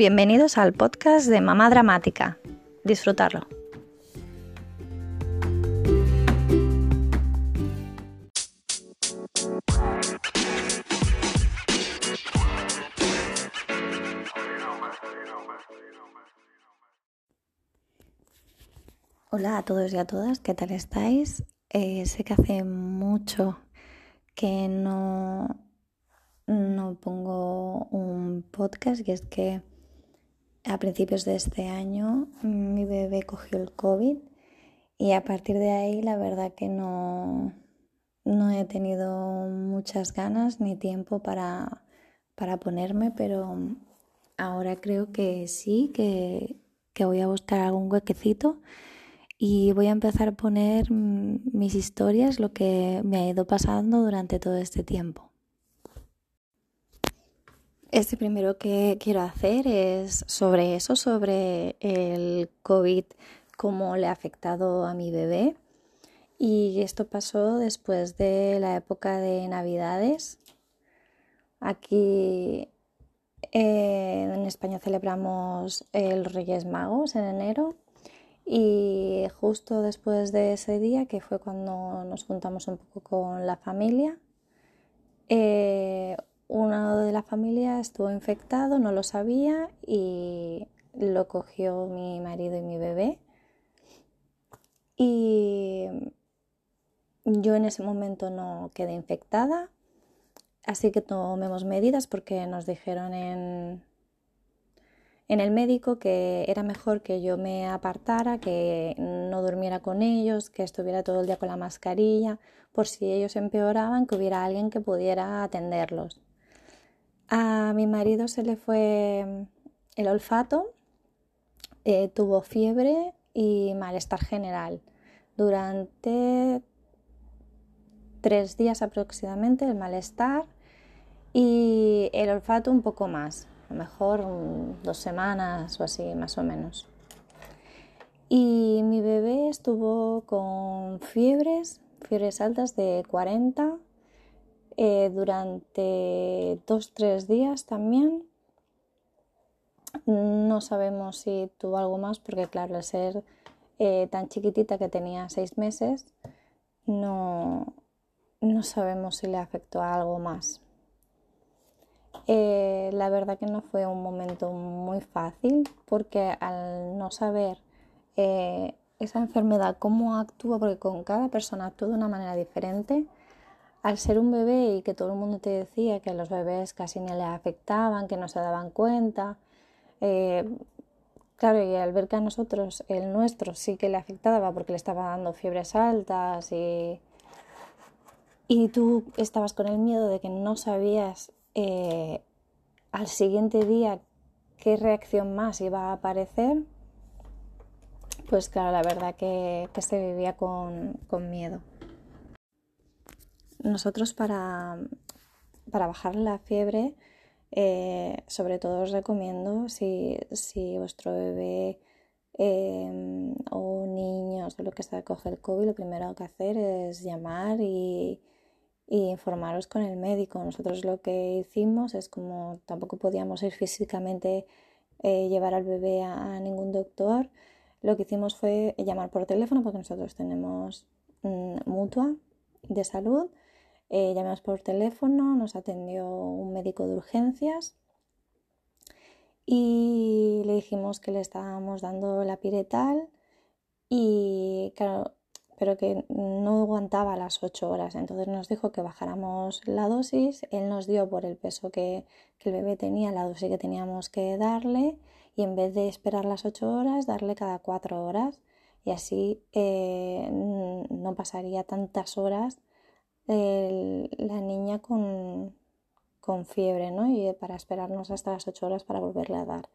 Bienvenidos al podcast de Mamá Dramática. Disfrutarlo. Hola a todos y a todas, ¿qué tal estáis? Eh, sé que hace mucho que no, no pongo un podcast y es que a principios de este año mi bebé cogió el COVID y a partir de ahí la verdad que no, no he tenido muchas ganas ni tiempo para, para ponerme, pero ahora creo que sí, que, que voy a buscar algún huequecito y voy a empezar a poner mis historias, lo que me ha ido pasando durante todo este tiempo. Este primero que quiero hacer es sobre eso, sobre el COVID, cómo le ha afectado a mi bebé. Y esto pasó después de la época de Navidades. Aquí eh, en España celebramos el Reyes Magos en enero y justo después de ese día, que fue cuando nos juntamos un poco con la familia, eh, uno de la familia estuvo infectado, no lo sabía y lo cogió mi marido y mi bebé. Y yo en ese momento no quedé infectada, así que tomemos medidas porque nos dijeron en, en el médico que era mejor que yo me apartara, que no durmiera con ellos, que estuviera todo el día con la mascarilla, por si ellos empeoraban, que hubiera alguien que pudiera atenderlos. A mi marido se le fue mm, el olfato, eh, tuvo fiebre y malestar general. Durante tres días aproximadamente el malestar y el olfato un poco más, a lo mejor dos semanas o así más o menos. Y mi bebé estuvo con fiebres, fiebres altas de 40 eh, durante dos, tres días también. No sabemos si tuvo algo más porque claro, al ser eh, tan chiquitita que tenía seis meses, no, no sabemos si le afectó a algo más. Eh, la verdad que no fue un momento muy fácil porque al no saber esa enfermedad, cómo actúa, porque con cada persona actúa de una manera diferente, al ser un bebé y que todo el mundo te decía que a los bebés casi ni le afectaban, que no se daban cuenta, eh, claro, y al ver que a nosotros el nuestro sí que le afectaba porque le estaba dando fiebres altas y, y tú estabas con el miedo de que no sabías eh, al siguiente día qué reacción más iba a aparecer, pues claro, la verdad que, se vivía con miedo. Nosotros para, bajar la fiebre, eh, sobre todo os recomiendo si, vuestro bebé em, o niño o lo que sea coge el COVID, lo primero que hacer es llamar y, informaros con el médico. Nosotros lo que hicimos es como tampoco podíamos ir físicamente eh, llevar al bebé a, ningún doctor, lo que hicimos fue llamar por teléfono porque nosotros tenemos mm, mutua de salud eh, llamamos por teléfono, nos atendió un médico de urgencias y le dijimos que le estábamos dando la piretal y claro, pero que no aguantaba las 8 horas. Entonces nos dijo que bajáramos la dosis. Él nos dio por el peso que, el bebé tenía, la dosis que teníamos que darle y en vez de esperar las 8 horas, darle cada 4 horas y así eh, no pasaría tantas horas la niña con, fiebre, ¿no? Y para esperarnos hasta las 8 horas para volverle a dar.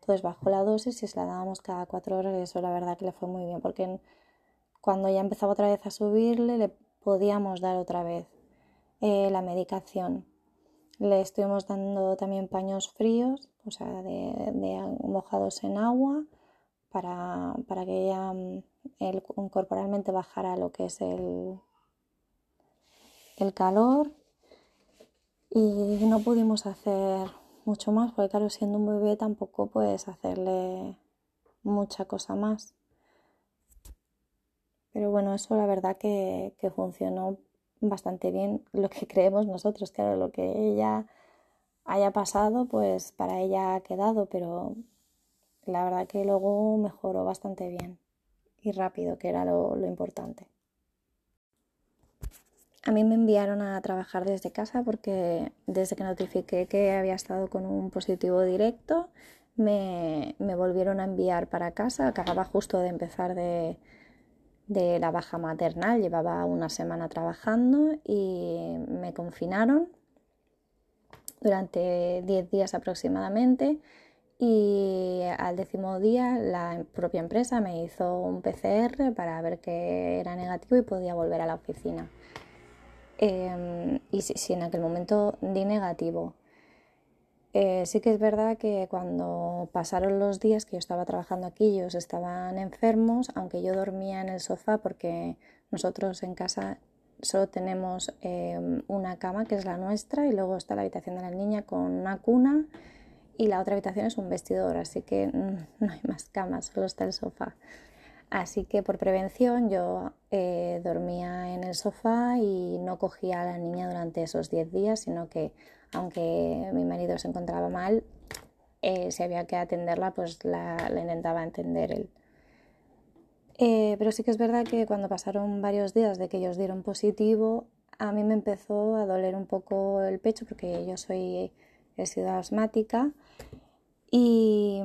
Entonces bajó la dosis y se la dábamos cada 4 horas y eso la verdad que le fue muy bien porque cuando ya empezaba otra vez a subirle le podíamos dar otra vez eh, la medicación. Le estuvimos dando también paños fríos, o sea, de, mojados en agua para, para que ella el, corporalmente bajara lo que es el, el calor y no pudimos hacer mucho más, porque claro, siendo un bebé tampoco puedes hacerle mucha cosa más. Pero bueno, eso la verdad que, que funcionó bastante bien lo que creemos nosotros, claro, lo que ella haya pasado, pues para ella ha quedado, pero la verdad que luego mejoró bastante bien y rápido, que era lo, lo importante. A mí me enviaron a trabajar desde casa porque desde que notifiqué que había estado con un positivo directo, me, me volvieron a enviar para casa. Acababa justo de empezar de, de la baja maternal, llevaba una semana trabajando y me confinaron durante 10 días aproximadamente y al décimo día la propia empresa me hizo un PCR para ver que era negativo y podía volver a la oficina. Em, y si, en aquel momento di negativo. Eh, sí que es verdad que cuando pasaron los días que yo estaba trabajando aquí, ellos estaban enfermos, aunque yo dormía en el sofá porque nosotros en casa solo tenemos em, una cama que es la nuestra y luego está la habitación de la niña con una cuna y la otra habitación es un vestidor, así que no hay más camas, solo está el sofá. Así que por prevención yo eh, dormía en el sofá y no cogía a la niña durante esos 10 días, sino que aunque mi marido se encontraba mal, eh, si había que atenderla, pues la, intentaba entender él. Eh, pero sí que es verdad que cuando pasaron varios días de que ellos dieron positivo, a mí me empezó a doler un poco el pecho porque yo soy, he sido asmática y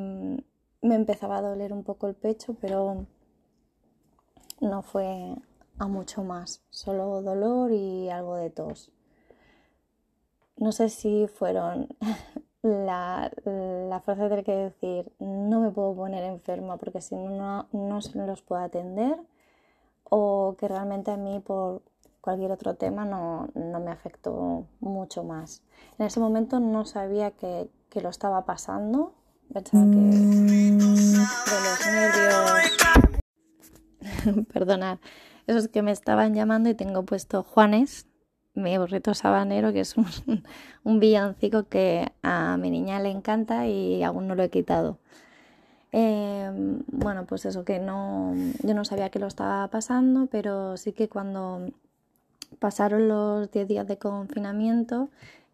me empezaba a doler un poco el pecho, pero no fue a mucho más, solo dolor y algo de tos. No sé si fueron la, la fuerza de que decir no me puedo poner enferma porque si no, no se los puedo atender o que realmente a mí por cualquier otro tema no, no me afectó mucho más. En ese momento no sabía que, que lo estaba pasando, pensaba que de los nervios perdonad, esos que me estaban llamando y tengo puesto Juanes, mi burrito sabanero, que es un, villancico que a mi niña le encanta y aún no lo he quitado. Em, bueno, pues eso que no, yo no sabía que lo estaba pasando, pero sí que cuando pasaron los 10 días de confinamiento,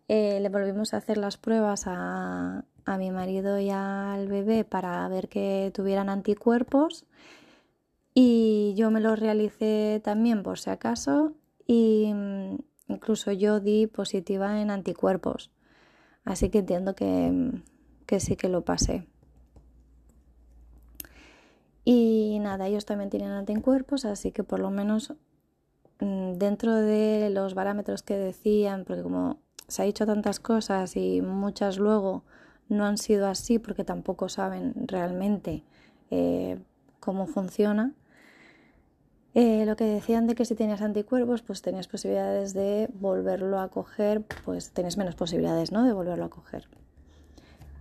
eh, le volvimos a hacer las pruebas a, a mi marido y al bebé para ver que tuvieran anticuerpos y yo me lo realicé también por si acaso y mm, incluso yo di positiva en anticuerpos. Así que entiendo que, mm, que sí que lo pasé. Y nada, ellos también tienen anticuerpos, así que por lo menos mm, dentro de los parámetros que decían, porque como se ha dicho tantas cosas y muchas luego no han sido así porque tampoco saben realmente eh, cómo funciona, eh, lo que decían de que si tenías anticuerpos, pues tenías posibilidades de volverlo a coger, pues tenías menos posibilidades, ¿no? De volverlo a coger.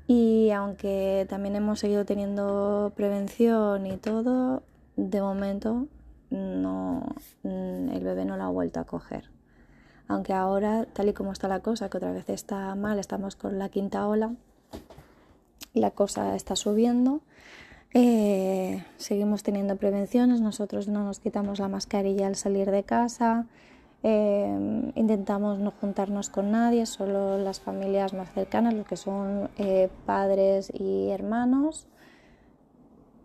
Y aunque también hemos seguido teniendo prevención y todo, de momento no, mm, el bebé no lo ha vuelto a coger. Aunque ahora, tal y como está la cosa, que otra vez está mal, estamos con la quinta ola, la cosa está subiendo, eh, seguimos teniendo prevenciones, nosotros no nos quitamos la mascarilla al salir de casa, eh, intentamos no juntarnos con nadie, solo las familias más cercanas, los que son eh, padres y hermanos.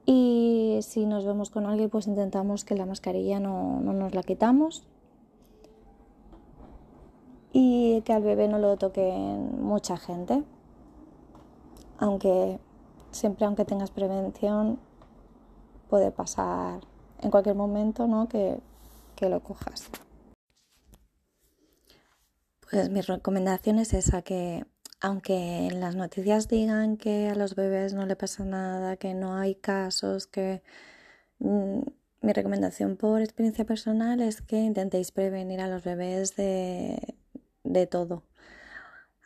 Y si nos vemos con alguien, pues intentamos que la mascarilla no, no nos la quitamos y que al bebé no lo toque mucha gente, aunque siempre aunque tengas prevención, puede pasar en cualquier momento ¿no? que, que lo cojas. Pues mi recomendación es esa, que aunque en las noticias digan que a los bebés no le pasa nada, que no hay casos, que mm, mi recomendación por experiencia personal es que intentéis prevenir a los bebés de, de todo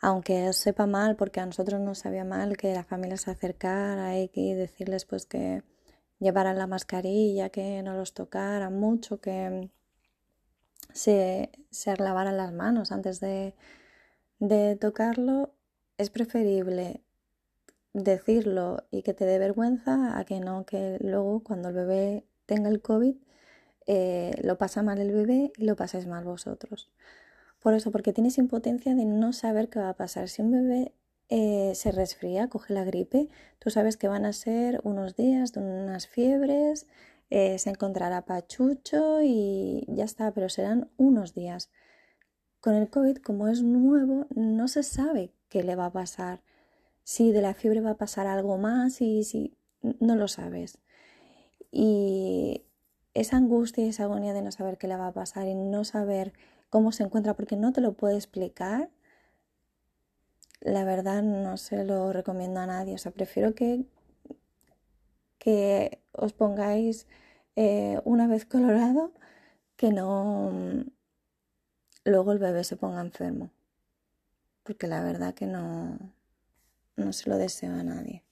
aunque sepa mal, porque a nosotros nos sabía mal que la familia se acercara y decirles pues que llevaran la mascarilla, que no los tocaran mucho, que se, se lavaran las manos antes de, de tocarlo, es preferible decirlo y que te dé vergüenza a que no, que luego cuando el bebé tenga el COVID eh, lo pasa mal el bebé y lo pasáis mal vosotros. Por eso, porque tienes impotencia de no saber qué va a pasar. Si un bebé eh, se resfría, coge la gripe, tú sabes que van a ser unos días de unas fiebres, eh, se encontrará pachucho y ya está, pero serán unos días. Con el COVID, como es nuevo, no se sabe qué le va a pasar. Si de la fiebre va a pasar algo más y si no lo sabes. Y esa angustia y esa agonía de no saber qué le va a pasar y no saber cómo se encuentra porque no te lo puede explicar, la verdad no se lo recomiendo a nadie. O sea, prefiero que, que os pongáis eh, una vez colorado que no luego el bebé se ponga enfermo. Porque la verdad que no, no se lo deseo a nadie.